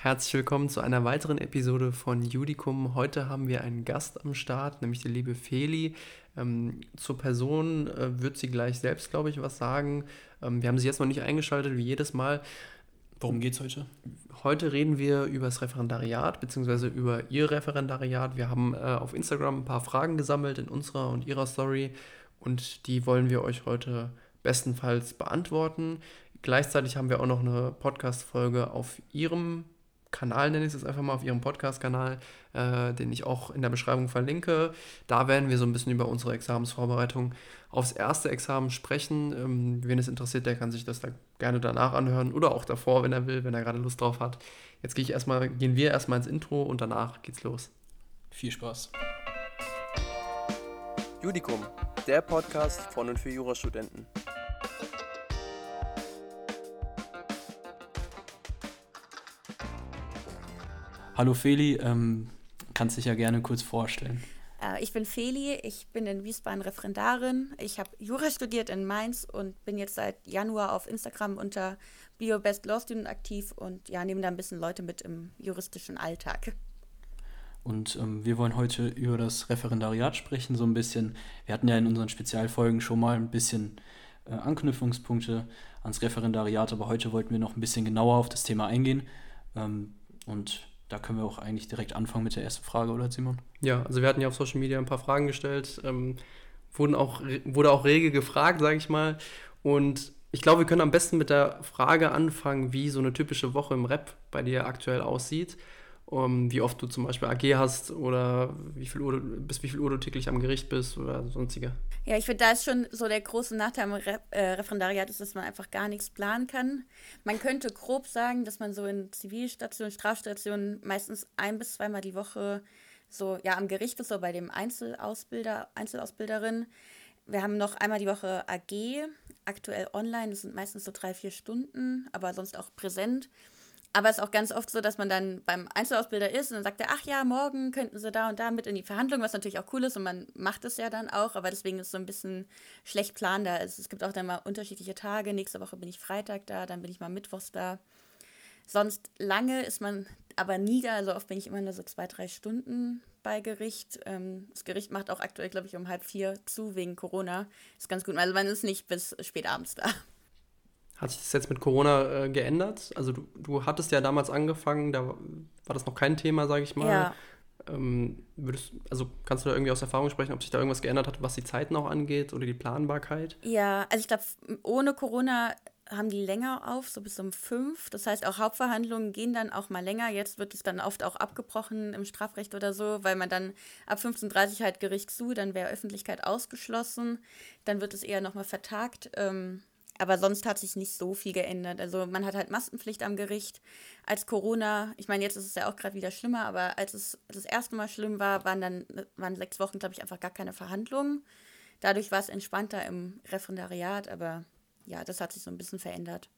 Herzlich willkommen zu einer weiteren Episode von Judicum. Heute haben wir einen Gast am Start, nämlich die liebe Feli. Ähm, zur Person äh, wird sie gleich selbst, glaube ich, was sagen. Ähm, wir haben sie jetzt noch nicht eingeschaltet, wie jedes Mal. Worum geht es heute? Heute reden wir über das Referendariat bzw. über ihr Referendariat. Wir haben äh, auf Instagram ein paar Fragen gesammelt in unserer und ihrer Story und die wollen wir euch heute bestenfalls beantworten. Gleichzeitig haben wir auch noch eine Podcast-Folge auf ihrem Kanal, nenne ich es einfach mal, auf ihrem Podcast-Kanal, äh, den ich auch in der Beschreibung verlinke. Da werden wir so ein bisschen über unsere Examensvorbereitung aufs erste Examen sprechen. Ähm, wen es interessiert, der kann sich das da gerne danach anhören oder auch davor, wenn er will, wenn er gerade Lust drauf hat. Jetzt gehe ich erstmal, gehen wir erstmal ins Intro und danach geht's los. Viel Spaß. Judicum, der Podcast von und für Jurastudenten. Hallo Feli, ähm, kannst dich ja gerne kurz vorstellen. Äh, ich bin Feli, ich bin in Wiesbaden Referendarin. Ich habe Jura studiert in Mainz und bin jetzt seit Januar auf Instagram unter BioBest Law Student aktiv und ja, nehme da ein bisschen Leute mit im juristischen Alltag. Und ähm, wir wollen heute über das Referendariat sprechen, so ein bisschen. Wir hatten ja in unseren Spezialfolgen schon mal ein bisschen äh, Anknüpfungspunkte ans Referendariat, aber heute wollten wir noch ein bisschen genauer auf das Thema eingehen. Ähm, und da können wir auch eigentlich direkt anfangen mit der ersten Frage, oder Simon? Ja, also wir hatten ja auf Social Media ein paar Fragen gestellt, ähm, wurden auch, wurde auch rege gefragt, sage ich mal. Und ich glaube, wir können am besten mit der Frage anfangen, wie so eine typische Woche im Rap bei dir aktuell aussieht um, wie oft du zum Beispiel AG hast oder wie viel Uhr, bis wie viel Uhr du täglich am Gericht bist oder sonstige. Ja, ich finde, da ist schon so der große Nachteil am Re äh, Referendariat, ist, dass man einfach gar nichts planen kann. Man könnte grob sagen, dass man so in Zivilstationen, Strafstationen meistens ein bis zweimal die Woche so ja am Gericht ist, so bei dem Einzelausbilder, Einzelausbilderin. Wir haben noch einmal die Woche AG, aktuell online, das sind meistens so drei, vier Stunden, aber sonst auch präsent. Aber es ist auch ganz oft so, dass man dann beim Einzelausbilder ist und dann sagt er, ach ja, morgen könnten sie da und da mit in die Verhandlung, was natürlich auch cool ist und man macht es ja dann auch, aber deswegen ist es so ein bisschen schlecht planbar. Also es gibt auch dann mal unterschiedliche Tage. Nächste Woche bin ich Freitag da, dann bin ich mal Mittwochs da. Sonst lange ist man aber nie da, also oft bin ich immer nur so zwei, drei Stunden bei Gericht. Ähm, das Gericht macht auch aktuell, glaube ich, um halb vier zu wegen Corona. Ist ganz gut. Also man ist nicht bis spät abends da. Hat sich das jetzt mit Corona äh, geändert? Also du, du hattest ja damals angefangen, da war das noch kein Thema, sage ich mal. Ja. Ähm, würdest, also kannst du da irgendwie aus Erfahrung sprechen, ob sich da irgendwas geändert hat, was die Zeiten auch angeht oder die Planbarkeit? Ja, also ich glaube, ohne Corona haben die länger auf, so bis um fünf. Das heißt, auch Hauptverhandlungen gehen dann auch mal länger. Jetzt wird es dann oft auch abgebrochen im Strafrecht oder so, weil man dann ab 15.30 Uhr halt Gericht zu, dann wäre Öffentlichkeit ausgeschlossen. Dann wird es eher nochmal vertagt. Ähm, aber sonst hat sich nicht so viel geändert. Also man hat halt Maskenpflicht am Gericht. Als Corona, ich meine, jetzt ist es ja auch gerade wieder schlimmer, aber als es das erste Mal schlimm war, waren dann waren sechs Wochen, glaube ich, einfach gar keine Verhandlungen. Dadurch war es entspannter im Referendariat, aber ja, das hat sich so ein bisschen verändert.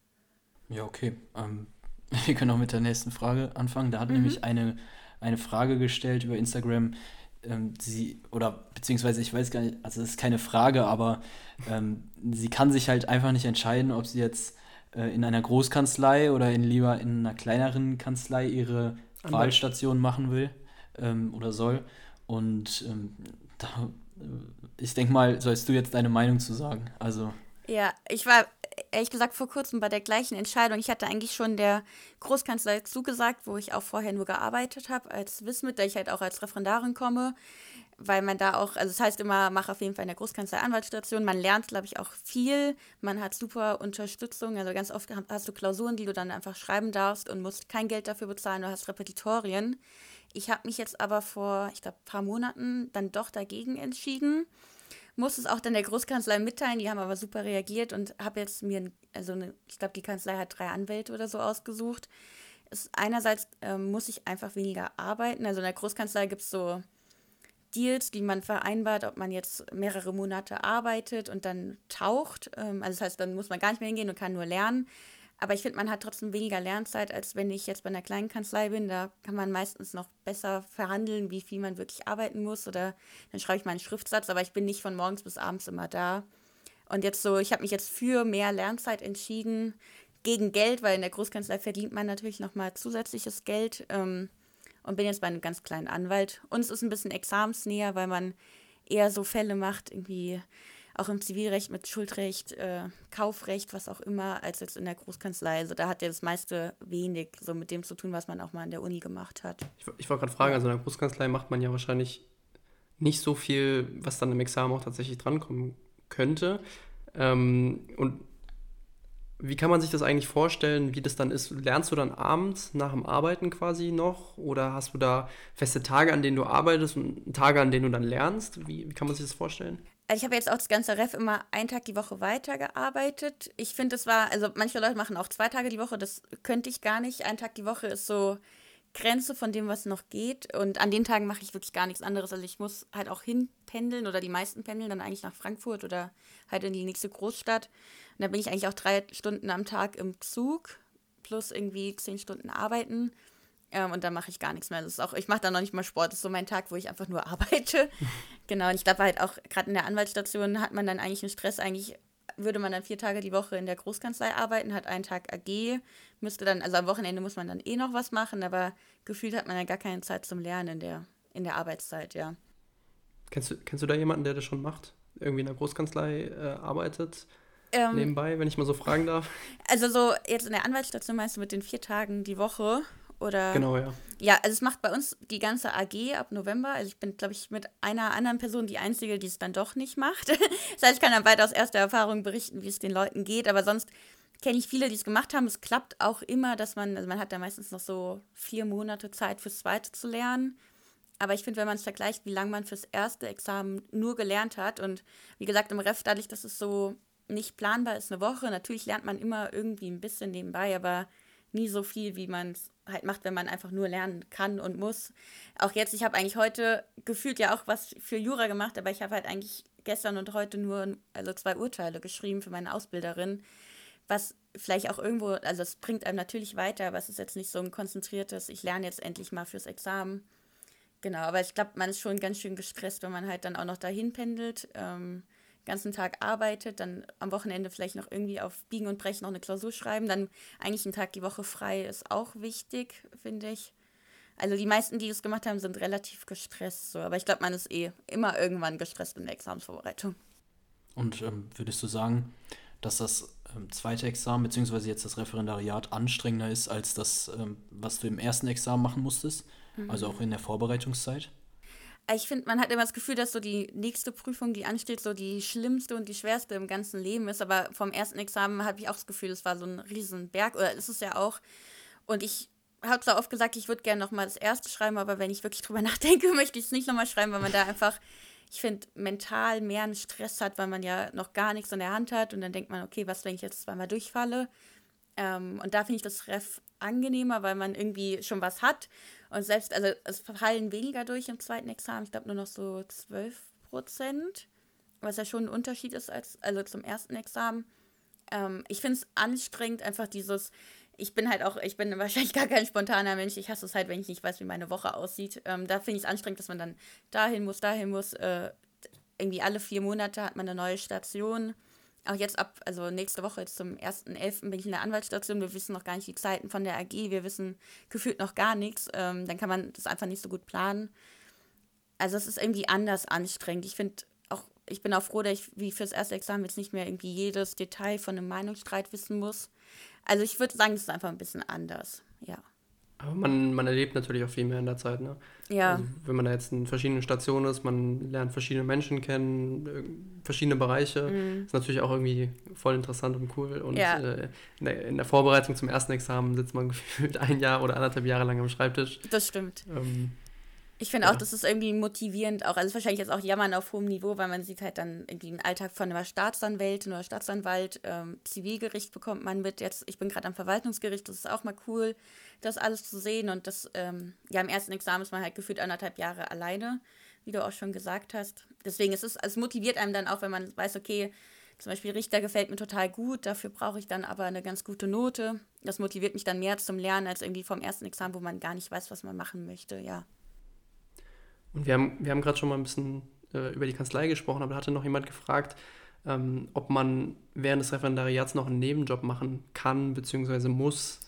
Ja, okay. Ähm, wir können auch mit der nächsten Frage anfangen. Da hat mhm. nämlich eine, eine Frage gestellt über Instagram, ähm, sie, oder beziehungsweise ich weiß gar nicht, also es ist keine Frage, aber ähm, sie kann sich halt einfach nicht entscheiden, ob sie jetzt äh, in einer Großkanzlei oder in, lieber in einer kleineren Kanzlei ihre Anwalt. Wahlstation machen will ähm, oder soll. Und ähm, da, äh, ich denke mal, sollst du jetzt deine Meinung zu sagen. Also. Ja, ich war ehrlich gesagt vor kurzem bei der gleichen Entscheidung. Ich hatte eigentlich schon der Großkanzlei zugesagt, wo ich auch vorher nur gearbeitet habe, als Wismit, da ich halt auch als Referendarin komme, weil man da auch, also das heißt immer, mach auf jeden Fall in der Großkanzlei Anwaltsstation. Man lernt, glaube ich, auch viel. Man hat super Unterstützung. Also ganz oft hast du Klausuren, die du dann einfach schreiben darfst und musst kein Geld dafür bezahlen. Du hast Repetitorien. Ich habe mich jetzt aber vor, ich glaube, ein paar Monaten dann doch dagegen entschieden musste es auch dann der Großkanzlei mitteilen, die haben aber super reagiert und habe jetzt mir, also eine, ich glaube, die Kanzlei hat drei Anwälte oder so ausgesucht. Es, einerseits ähm, muss ich einfach weniger arbeiten. Also in der Großkanzlei gibt es so Deals, die man vereinbart, ob man jetzt mehrere Monate arbeitet und dann taucht. Ähm, also das heißt, dann muss man gar nicht mehr hingehen und kann nur lernen. Aber ich finde, man hat trotzdem weniger Lernzeit, als wenn ich jetzt bei einer kleinen Kanzlei bin. Da kann man meistens noch besser verhandeln, wie viel man wirklich arbeiten muss. Oder dann schreibe ich mal einen Schriftsatz, aber ich bin nicht von morgens bis abends immer da. Und jetzt so, ich habe mich jetzt für mehr Lernzeit entschieden. gegen Geld, weil in der Großkanzlei verdient man natürlich nochmal zusätzliches Geld ähm, und bin jetzt bei einem ganz kleinen Anwalt. Uns ist ein bisschen examensnäher, weil man eher so Fälle macht, irgendwie auch im Zivilrecht mit Schuldrecht, äh, Kaufrecht, was auch immer, als jetzt in der Großkanzlei. Also da hat ja das meiste wenig so mit dem zu tun, was man auch mal in der Uni gemacht hat. Ich, ich wollte gerade fragen, also in der Großkanzlei macht man ja wahrscheinlich nicht so viel, was dann im Examen auch tatsächlich drankommen könnte. Ähm, und wie kann man sich das eigentlich vorstellen, wie das dann ist? Lernst du dann abends nach dem Arbeiten quasi noch? Oder hast du da feste Tage, an denen du arbeitest und Tage, an denen du dann lernst? Wie, wie kann man sich das vorstellen? Also ich habe jetzt auch das ganze Ref immer einen Tag die Woche weitergearbeitet. Ich finde, es war, also manche Leute machen auch zwei Tage die Woche, das könnte ich gar nicht. Ein Tag die Woche ist so Grenze von dem, was noch geht. Und an den Tagen mache ich wirklich gar nichts anderes. Also ich muss halt auch hinpendeln oder die meisten pendeln dann eigentlich nach Frankfurt oder halt in die nächste Großstadt. Und da bin ich eigentlich auch drei Stunden am Tag im Zug plus irgendwie zehn Stunden arbeiten. Ähm, und dann mache ich gar nichts mehr. Das ist auch, ich mache da noch nicht mal Sport. Das ist so mein Tag, wo ich einfach nur arbeite. genau. Und ich glaube halt auch, gerade in der Anwaltsstation hat man dann eigentlich einen Stress. Eigentlich würde man dann vier Tage die Woche in der Großkanzlei arbeiten, hat einen Tag AG, müsste dann, also am Wochenende muss man dann eh noch was machen, aber gefühlt hat man ja gar keine Zeit zum Lernen in der, in der Arbeitszeit, ja. Kennst du, kennst du da jemanden, der das schon macht? Irgendwie in der Großkanzlei äh, arbeitet? Ähm, nebenbei, wenn ich mal so fragen darf. Also so jetzt in der Anwaltsstation meinst du mit den vier Tagen die Woche oder? Genau, ja. Ja, also es macht bei uns die ganze AG ab November. Also ich bin, glaube ich, mit einer anderen Person die Einzige, die es dann doch nicht macht. das heißt, ich kann dann weiter aus erster Erfahrung berichten, wie es den Leuten geht. Aber sonst kenne ich viele, die es gemacht haben. Es klappt auch immer, dass man, also man hat da meistens noch so vier Monate Zeit fürs zweite zu lernen. Aber ich finde, wenn man es vergleicht, wie lange man fürs erste Examen nur gelernt hat und wie gesagt, im Ref, dadurch, dass es so nicht planbar ist, eine Woche, natürlich lernt man immer irgendwie ein bisschen nebenbei, aber nie so viel, wie man es halt macht, wenn man einfach nur lernen kann und muss. Auch jetzt, ich habe eigentlich heute gefühlt ja auch was für Jura gemacht, aber ich habe halt eigentlich gestern und heute nur also zwei Urteile geschrieben für meine Ausbilderin, was vielleicht auch irgendwo, also es bringt einem natürlich weiter, aber es ist jetzt nicht so ein konzentriertes, ich lerne jetzt endlich mal fürs Examen. Genau, aber ich glaube, man ist schon ganz schön gestresst, wenn man halt dann auch noch dahin pendelt. Ähm, ganzen Tag arbeitet, dann am Wochenende vielleicht noch irgendwie auf Biegen und Brechen noch eine Klausur schreiben, dann eigentlich einen Tag die Woche frei ist auch wichtig, finde ich. Also die meisten, die es gemacht haben, sind relativ gestresst, so. aber ich glaube, man ist eh immer irgendwann gestresst in der Examensvorbereitung. Und ähm, würdest du sagen, dass das ähm, zweite Examen bzw. jetzt das Referendariat anstrengender ist als das, ähm, was du im ersten Examen machen musstest? Also mhm. Also auch in der Vorbereitungszeit? Ich finde, man hat immer das Gefühl, dass so die nächste Prüfung, die ansteht, so die schlimmste und die schwerste im ganzen Leben ist. Aber vom ersten Examen habe ich auch das Gefühl, es war so ein Riesenberg. Oder ist es ja auch. Und ich habe zwar oft gesagt, ich würde gerne nochmal das erste schreiben, aber wenn ich wirklich drüber nachdenke, möchte ich es nicht nochmal schreiben, weil man da einfach, ich finde, mental mehr einen Stress hat, weil man ja noch gar nichts in der Hand hat. Und dann denkt man, okay, was, wenn ich jetzt zweimal durchfalle? Ähm, und da finde ich das Ref angenehmer, weil man irgendwie schon was hat. Und selbst, also es fallen weniger durch im zweiten Examen, ich glaube nur noch so 12 Prozent, was ja schon ein Unterschied ist als also zum ersten Examen. Ähm, ich finde es anstrengend, einfach dieses, ich bin halt auch, ich bin wahrscheinlich gar kein spontaner Mensch. Ich hasse es halt, wenn ich nicht weiß, wie meine Woche aussieht. Ähm, da finde ich es anstrengend, dass man dann dahin muss, dahin muss. Äh, irgendwie alle vier Monate hat man eine neue Station auch jetzt ab, also nächste Woche jetzt zum 1.11. bin ich in der Anwaltsstation. Wir wissen noch gar nicht die Zeiten von der AG. Wir wissen gefühlt noch gar nichts. Ähm, dann kann man das einfach nicht so gut planen. Also es ist irgendwie anders anstrengend. Ich finde auch, ich bin auch froh, dass ich wie fürs erste Examen jetzt nicht mehr irgendwie jedes Detail von einem Meinungsstreit wissen muss. Also ich würde sagen, das ist einfach ein bisschen anders, ja. Aber man, man erlebt natürlich auch viel mehr in der Zeit, ne? Ja. Also, wenn man da jetzt in verschiedenen Stationen ist, man lernt verschiedene Menschen kennen, verschiedene Bereiche. Mhm. Ist natürlich auch irgendwie voll interessant und cool. Und ja. äh, in, der, in, der, Vorbereitung zum ersten Examen sitzt man gefühlt ein Jahr oder anderthalb Jahre lang am Schreibtisch. Das stimmt. Ähm, ich finde ja. auch, das ist irgendwie motivierend, auch, also wahrscheinlich jetzt auch Jammern auf hohem Niveau, weil man sieht halt dann irgendwie einen Alltag von einer Staatsanwältin oder Staatsanwalt, ähm, Zivilgericht bekommt man mit, jetzt, ich bin gerade am Verwaltungsgericht, das ist auch mal cool, das alles zu sehen und das, ähm, ja, im ersten Examen ist man halt gefühlt anderthalb Jahre alleine, wie du auch schon gesagt hast. Deswegen ist es, es motiviert einem dann auch, wenn man weiß, okay, zum Beispiel Richter gefällt mir total gut, dafür brauche ich dann aber eine ganz gute Note. Das motiviert mich dann mehr zum Lernen als irgendwie vom ersten Examen, wo man gar nicht weiß, was man machen möchte, ja. Und wir haben, wir haben gerade schon mal ein bisschen äh, über die Kanzlei gesprochen, aber da hatte noch jemand gefragt, ähm, ob man während des Referendariats noch einen Nebenjob machen kann bzw. muss.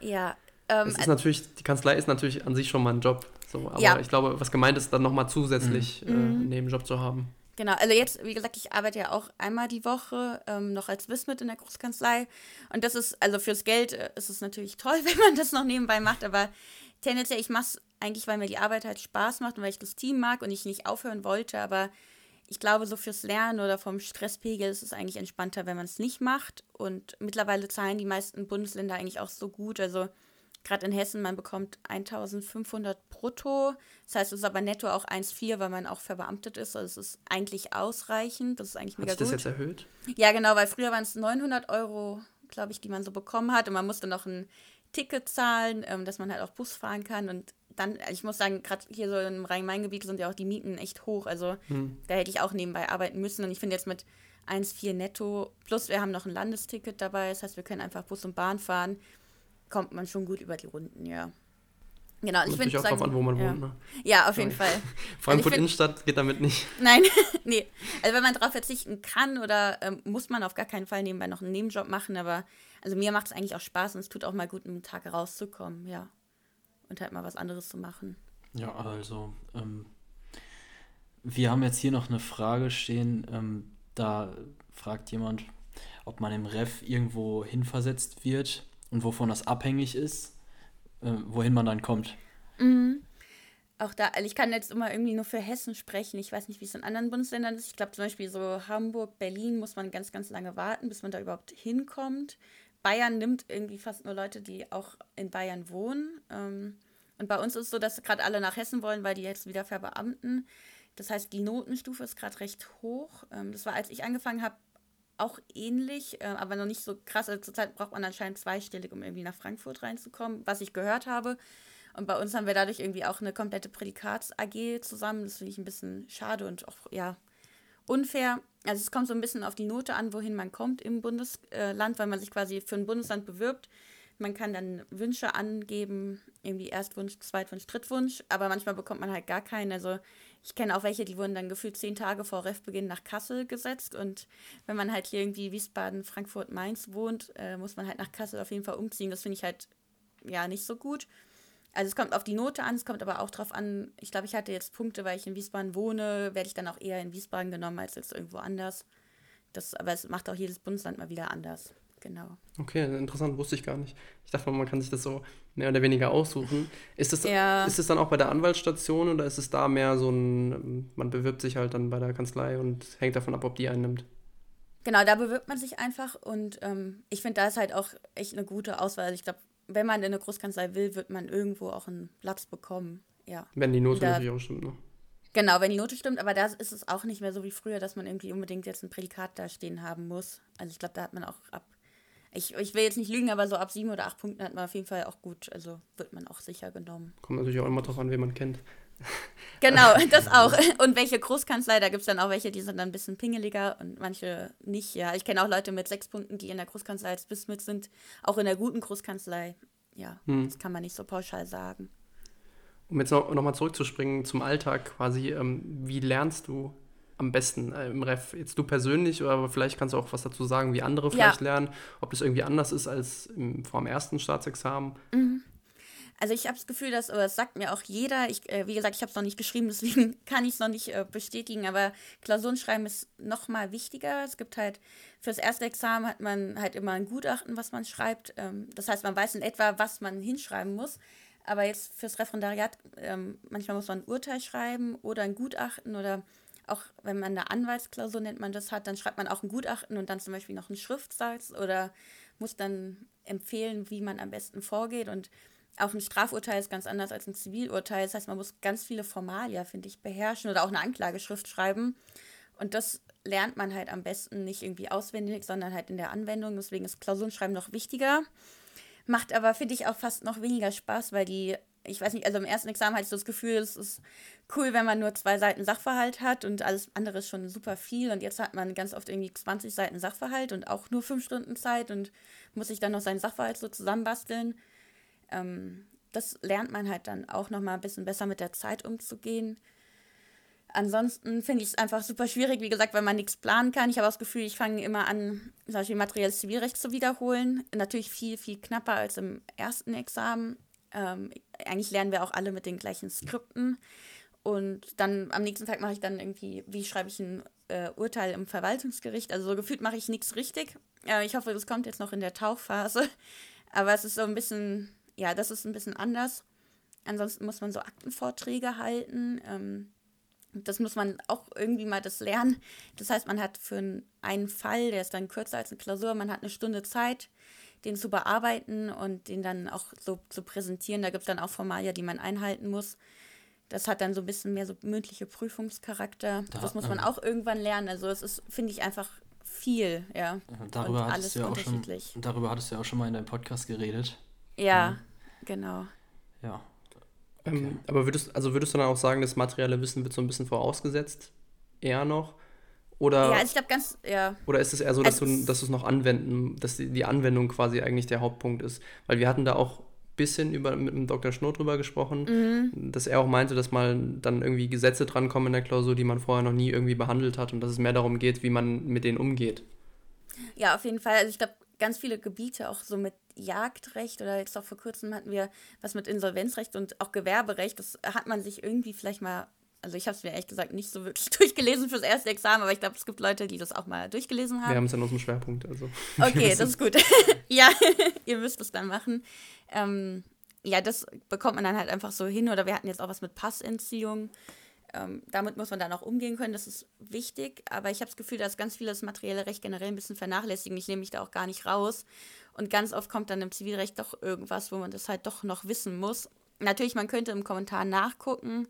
Ja. Ähm, es ist natürlich, die Kanzlei ist natürlich an sich schon mal ein Job. So, aber ja. ich glaube, was gemeint ist, dann nochmal zusätzlich mhm. äh, einen Nebenjob zu haben. Genau, also jetzt, wie gesagt, ich arbeite ja auch einmal die Woche ähm, noch als Wismit in der Großkanzlei. Und das ist, also fürs Geld äh, ist es natürlich toll, wenn man das noch nebenbei macht, aber tendenziell, ich mache es eigentlich, weil mir die Arbeit halt Spaß macht und weil ich das Team mag und ich nicht aufhören wollte, aber ich glaube, so fürs Lernen oder vom Stresspegel ist es eigentlich entspannter, wenn man es nicht macht. Und mittlerweile zahlen die meisten Bundesländer eigentlich auch so gut. Also gerade in Hessen, man bekommt 1500 brutto. Das heißt, es ist aber netto auch 1,4, weil man auch verbeamtet ist. Also es ist eigentlich ausreichend. Das ist eigentlich mega Hat sich das jetzt erhöht? Ja, genau, weil früher waren es 900 Euro, glaube ich, die man so bekommen hat. Und man musste noch ein Ticket zahlen, ähm, dass man halt auch Bus fahren kann. Und dann, ich muss sagen, gerade hier so im Rhein-Main-Gebiet sind ja auch die Mieten echt hoch. Also hm. da hätte ich auch nebenbei arbeiten müssen. Und ich finde jetzt mit 1,4 netto, plus wir haben noch ein Landesticket dabei, das heißt, wir können einfach Bus und Bahn fahren kommt man schon gut über die Runden, ja. Genau, ich finde auch sagen, drauf an, wo man ja. wohnt. Ne? Ja, auf jeden Fall. Frankfurt also Innenstadt geht damit nicht. Nein, nee. Also wenn man darauf verzichten kann oder ähm, muss man auf gar keinen Fall nebenbei noch einen Nebenjob machen, aber also mir macht es eigentlich auch Spaß und es tut auch mal gut, einen Tag rauszukommen, ja. Und halt mal was anderes zu machen. Ja, also ähm, wir haben jetzt hier noch eine Frage stehen. Ähm, da fragt jemand, ob man im Ref irgendwo hinversetzt wird und wovon das abhängig ist, äh, wohin man dann kommt. Mhm. Auch da, also ich kann jetzt immer irgendwie nur für Hessen sprechen. Ich weiß nicht, wie es in anderen Bundesländern ist. Ich glaube zum Beispiel so Hamburg, Berlin muss man ganz, ganz lange warten, bis man da überhaupt hinkommt. Bayern nimmt irgendwie fast nur Leute, die auch in Bayern wohnen. Ähm, und bei uns ist es so, dass gerade alle nach Hessen wollen, weil die jetzt wieder verbeamten. Das heißt, die Notenstufe ist gerade recht hoch. Ähm, das war, als ich angefangen habe, auch ähnlich, äh, aber noch nicht so krass. Also zurzeit braucht man anscheinend zweistellig, um irgendwie nach Frankfurt reinzukommen, was ich gehört habe. Und bei uns haben wir dadurch irgendwie auch eine komplette Prädikats-AG zusammen. Das finde ich ein bisschen schade und auch, ja, unfair. Also es kommt so ein bisschen auf die Note an, wohin man kommt im Bundesland, weil man sich quasi für ein Bundesland bewirbt. Man kann dann Wünsche angeben, irgendwie Erstwunsch, Zweitwunsch, Drittwunsch, aber manchmal bekommt man halt gar keinen. Also ich kenne auch welche, die wurden dann gefühlt zehn Tage vor Refbeginn nach Kassel gesetzt. Und wenn man halt hier irgendwie Wiesbaden, Frankfurt, Mainz wohnt, äh, muss man halt nach Kassel auf jeden Fall umziehen. Das finde ich halt ja nicht so gut. Also es kommt auf die Note an, es kommt aber auch darauf an, ich glaube, ich hatte jetzt Punkte, weil ich in Wiesbaden wohne, werde ich dann auch eher in Wiesbaden genommen als jetzt irgendwo anders. Das, aber es macht auch jedes Bundesland mal wieder anders. Genau. Okay, interessant, wusste ich gar nicht. Ich dachte, man kann sich das so mehr oder weniger aussuchen. Ist es ja. ist dann auch bei der Anwaltsstation oder ist es da mehr so ein, man bewirbt sich halt dann bei der Kanzlei und hängt davon ab, ob die einen nimmt? Genau, da bewirbt man sich einfach und ähm, ich finde, da ist halt auch echt eine gute Auswahl. Also ich glaube, wenn man in eine Großkanzlei will, wird man irgendwo auch einen Platz bekommen. Ja. Wenn die Note da, natürlich auch stimmt, ne? Genau, wenn die Note stimmt, aber da ist es auch nicht mehr so wie früher, dass man irgendwie unbedingt jetzt ein Prädikat da stehen haben muss. Also ich glaube, da hat man auch ab ich, ich will jetzt nicht lügen, aber so ab sieben oder acht Punkten hat man auf jeden Fall auch gut, also wird man auch sicher genommen. Kommt natürlich auch immer drauf an, wen man kennt. Genau, das auch. Und welche Großkanzlei, da gibt es dann auch welche, die sind dann ein bisschen pingeliger und manche nicht, ja. Ich kenne auch Leute mit sechs Punkten, die in der Großkanzlei als Bismit sind, auch in der guten Großkanzlei. Ja, hm. das kann man nicht so pauschal sagen. Um jetzt noch, noch mal zurückzuspringen zum Alltag quasi, ähm, wie lernst du am besten äh, im Ref? Jetzt du persönlich, aber vielleicht kannst du auch was dazu sagen, wie andere vielleicht ja. lernen, ob das irgendwie anders ist als im, vor dem ersten Staatsexamen. Mhm. Also ich habe das Gefühl, dass, oder das sagt mir auch jeder, ich, äh, wie gesagt, ich habe es noch nicht geschrieben, deswegen kann ich es noch nicht äh, bestätigen, aber Klausurenschreiben ist noch mal wichtiger. Es gibt halt, fürs erste Examen hat man halt immer ein Gutachten, was man schreibt. Ähm, das heißt, man weiß in etwa, was man hinschreiben muss. Aber jetzt fürs Referendariat, ähm, manchmal muss man ein Urteil schreiben oder ein Gutachten oder auch wenn man eine Anwaltsklausur nennt man das hat, dann schreibt man auch ein Gutachten und dann zum Beispiel noch einen Schriftsatz oder muss dann empfehlen, wie man am besten vorgeht. Und auch ein Strafurteil ist ganz anders als ein Zivilurteil. Das heißt, man muss ganz viele Formalia, finde ich, beherrschen oder auch eine Anklageschrift schreiben. Und das lernt man halt am besten nicht irgendwie auswendig, sondern halt in der Anwendung. Deswegen ist Klausurenschreiben noch wichtiger. Macht aber, finde ich, auch fast noch weniger Spaß, weil die ich weiß nicht, also im ersten Examen hatte ich so das Gefühl, es ist cool, wenn man nur zwei Seiten Sachverhalt hat und alles andere ist schon super viel. Und jetzt hat man ganz oft irgendwie 20 Seiten Sachverhalt und auch nur fünf Stunden Zeit und muss sich dann noch seinen Sachverhalt so zusammenbasteln. Ähm, das lernt man halt dann auch nochmal ein bisschen besser mit der Zeit umzugehen. Ansonsten finde ich es einfach super schwierig, wie gesagt, weil man nichts planen kann. Ich habe das Gefühl, ich fange immer an, zum Beispiel materielles Zivilrecht zu wiederholen. Natürlich viel, viel knapper als im ersten Examen. Ähm, eigentlich lernen wir auch alle mit den gleichen Skripten. Und dann am nächsten Tag mache ich dann irgendwie, wie schreibe ich ein äh, Urteil im Verwaltungsgericht. Also so gefühlt mache ich nichts richtig. Äh, ich hoffe, das kommt jetzt noch in der Tauchphase. Aber es ist so ein bisschen, ja, das ist ein bisschen anders. Ansonsten muss man so Aktenvorträge halten. Ähm, das muss man auch irgendwie mal das lernen. Das heißt, man hat für einen Fall, der ist dann kürzer als eine Klausur, man hat eine Stunde Zeit, den zu bearbeiten und den dann auch so zu präsentieren. Da gibt es dann auch Formalia, die man einhalten muss. Das hat dann so ein bisschen mehr so mündliche Prüfungscharakter. Da, das muss man ähm, auch irgendwann lernen. Also es ist, finde ich, einfach viel, ja. Darüber hattest, du ja auch schon, darüber hattest du ja auch schon mal in deinem Podcast geredet. Ja, genau. Ja, ähm, okay. Ähm, aber würdest, also würdest du dann auch sagen, das materielle Wissen wird so ein bisschen vorausgesetzt? Eher noch? Oder, ja, also ich glaube ganz, ja. Oder ist es eher so, dass also, du dass es noch anwenden, dass die, die Anwendung quasi eigentlich der Hauptpunkt ist? Weil wir hatten da auch ein bisschen über, mit dem Dr. Schnurr drüber gesprochen, mhm. dass er auch meinte, dass mal dann irgendwie Gesetze drankommen in der Klausur, die man vorher noch nie irgendwie behandelt hat und dass es mehr darum geht, wie man mit denen umgeht. Ja, auf jeden Fall. Also ich glaube, ganz viele Gebiete, auch so mit Jagdrecht oder jetzt auch vor kurzem hatten wir was mit Insolvenzrecht und auch Gewerberecht. Das hat man sich irgendwie vielleicht mal, also ich habe es mir ehrlich gesagt nicht so wirklich durchgelesen fürs erste Examen, aber ich glaube, es gibt Leute, die das auch mal durchgelesen haben. Wir haben es in unserem Schwerpunkt, also. Okay, das ist gut. ja, ihr müsst es dann machen. Ähm, ja, das bekommt man dann halt einfach so hin. Oder wir hatten jetzt auch was mit Passentziehung. Ähm, damit muss man dann auch umgehen können, das ist wichtig. Aber ich habe das Gefühl, dass ganz viele das materielle Recht generell ein bisschen vernachlässigen. Ich nehme mich da auch gar nicht raus. Und ganz oft kommt dann im Zivilrecht doch irgendwas, wo man das halt doch noch wissen muss. Natürlich, man könnte im Kommentar nachgucken,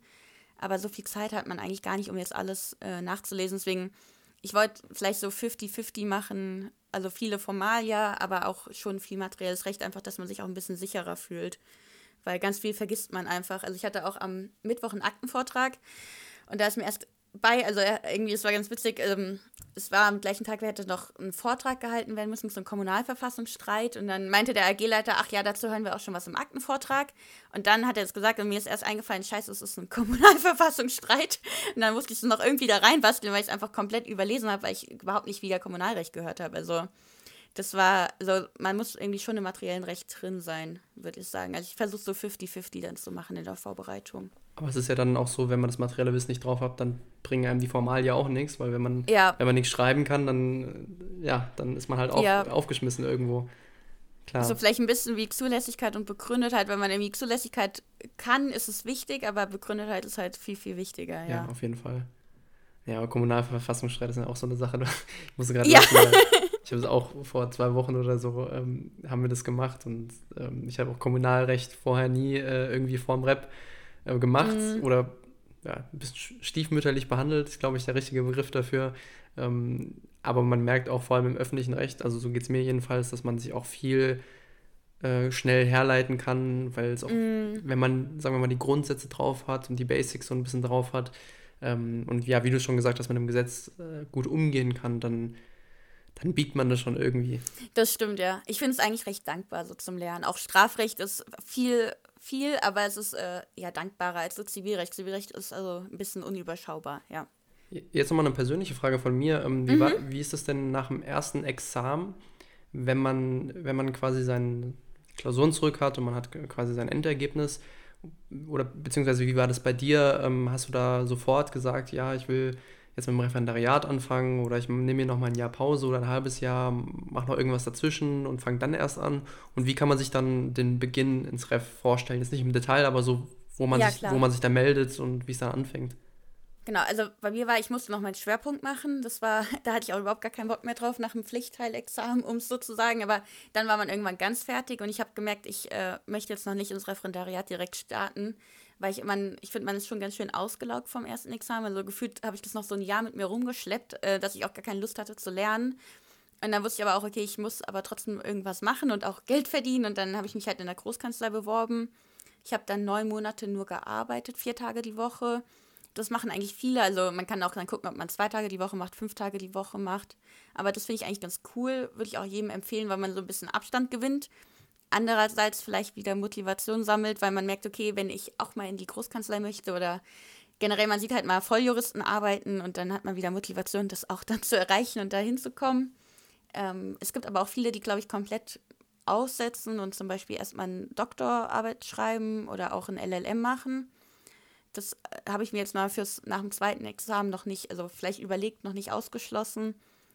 aber so viel Zeit hat man eigentlich gar nicht, um jetzt alles äh, nachzulesen. Deswegen, ich wollte vielleicht so 50-50 machen, also viele Formalia, aber auch schon viel materielles Recht, einfach, dass man sich auch ein bisschen sicherer fühlt weil ganz viel vergisst man einfach. Also ich hatte auch am Mittwoch einen Aktenvortrag und da ist mir erst bei, also irgendwie, es war ganz witzig, ähm, es war am gleichen Tag, wir hätten noch einen Vortrag gehalten werden müssen zum Kommunalverfassungsstreit und dann meinte der AG-Leiter, ach ja, dazu hören wir auch schon was im Aktenvortrag und dann hat er jetzt gesagt und mir ist erst eingefallen, scheiße, es ist ein Kommunalverfassungsstreit und dann musste ich es noch irgendwie da reinbasteln, weil ich es einfach komplett überlesen habe, weil ich überhaupt nicht wieder Kommunalrecht gehört habe, also das war, also man muss irgendwie schon im materiellen Recht drin sein, würde ich sagen. Also ich versuche so 50-50 dann zu machen in der Vorbereitung. Aber es ist ja dann auch so, wenn man das materielle Wissen nicht drauf hat, dann bringen einem die Formalia auch nichts, weil wenn man, ja. wenn man nichts schreiben kann, dann, ja, dann ist man halt auf, ja. aufgeschmissen irgendwo. Klar. So vielleicht ein bisschen wie Zulässigkeit und Begründetheit. Wenn man irgendwie Zulässigkeit kann, ist es wichtig, aber Begründetheit ist halt viel, viel wichtiger. Ja, ja auf jeden Fall. Ja, aber Kommunalverfassungsstreit ist ja auch so eine Sache. Ich muss gerade ja. ich habe es auch vor zwei Wochen oder so, ähm, haben wir das gemacht und ähm, ich habe auch Kommunalrecht vorher nie äh, irgendwie vorm Rep äh, gemacht mhm. oder ja, ein bisschen stiefmütterlich behandelt, ist glaube ich der richtige Begriff dafür. Ähm, aber man merkt auch vor allem im öffentlichen Recht, also so geht es mir jedenfalls, dass man sich auch viel äh, schnell herleiten kann, weil es auch, mm. wenn man, sagen wir mal, die Grundsätze drauf hat und die Basics so ein bisschen drauf hat ähm, und ja, wie du schon gesagt hast, mit dem Gesetz äh, gut umgehen kann, dann dann biegt man das schon irgendwie. Das stimmt, ja. Ich finde es eigentlich recht dankbar so zum Lernen. Auch Strafrecht ist viel, viel, aber es ist äh, ja dankbarer als so Zivilrecht. Zivilrecht ist also ein bisschen unüberschaubar, ja. Jetzt nochmal eine persönliche Frage von mir. Ähm, wie, mhm. war, wie ist es denn nach dem ersten Examen, wenn man, wenn man quasi seine Klausuren zurück hat und man hat quasi sein Endergebnis? Oder beziehungsweise wie war das bei dir? Ähm, hast du da sofort gesagt, ja, ich will jetzt mit dem Referendariat anfangen oder ich nehme mir noch mal ein Jahr Pause oder ein halbes Jahr, mache noch irgendwas dazwischen und fange dann erst an. Und wie kann man sich dann den Beginn ins Ref vorstellen? Jetzt nicht im Detail, aber so, wo man, ja, sich, wo man sich da meldet und wie es dann anfängt. Genau, also bei mir war, ich musste noch meinen Schwerpunkt machen. Das war, da hatte ich auch überhaupt gar keinen Bock mehr drauf nach dem Pflichtteilexamen, um es so zu sagen. Aber dann war man irgendwann ganz fertig und ich habe gemerkt, ich äh, möchte jetzt noch nicht ins Referendariat direkt starten, weil ich immer, ich finde, man ist schon ganz schön ausgelaugt vom ersten Examen. Also gefühlt habe ich das noch so ein Jahr mit mir rumgeschleppt, äh, dass ich auch gar keine Lust hatte zu lernen. Und dann wusste ich aber auch, okay, ich muss aber trotzdem irgendwas machen und auch Geld verdienen. Und dann habe ich mich halt in der Großkanzlei beworben. Ich habe dann neun Monate nur gearbeitet, vier Tage die Woche. Das machen eigentlich viele. Also man kann auch dann gucken, ob man zwei Tage die Woche macht, fünf Tage die Woche macht. Aber das finde ich eigentlich ganz cool. Würde ich auch jedem empfehlen, weil man so ein bisschen Abstand gewinnt andererseits vielleicht wieder Motivation sammelt, weil man merkt, okay, wenn ich auch mal in die Großkanzlei möchte oder generell, man sieht halt mal Volljuristen arbeiten und dann hat man wieder Motivation, das auch dann zu erreichen und da hinzukommen. Ähm, es gibt aber auch viele, die, glaube ich, komplett aussetzen und zum Beispiel erstmal eine Doktorarbeit schreiben oder auch ein LLM machen. Das äh, habe ich mir jetzt mal fürs nach dem zweiten Examen noch nicht, also vielleicht überlegt, noch nicht ausgeschlossen.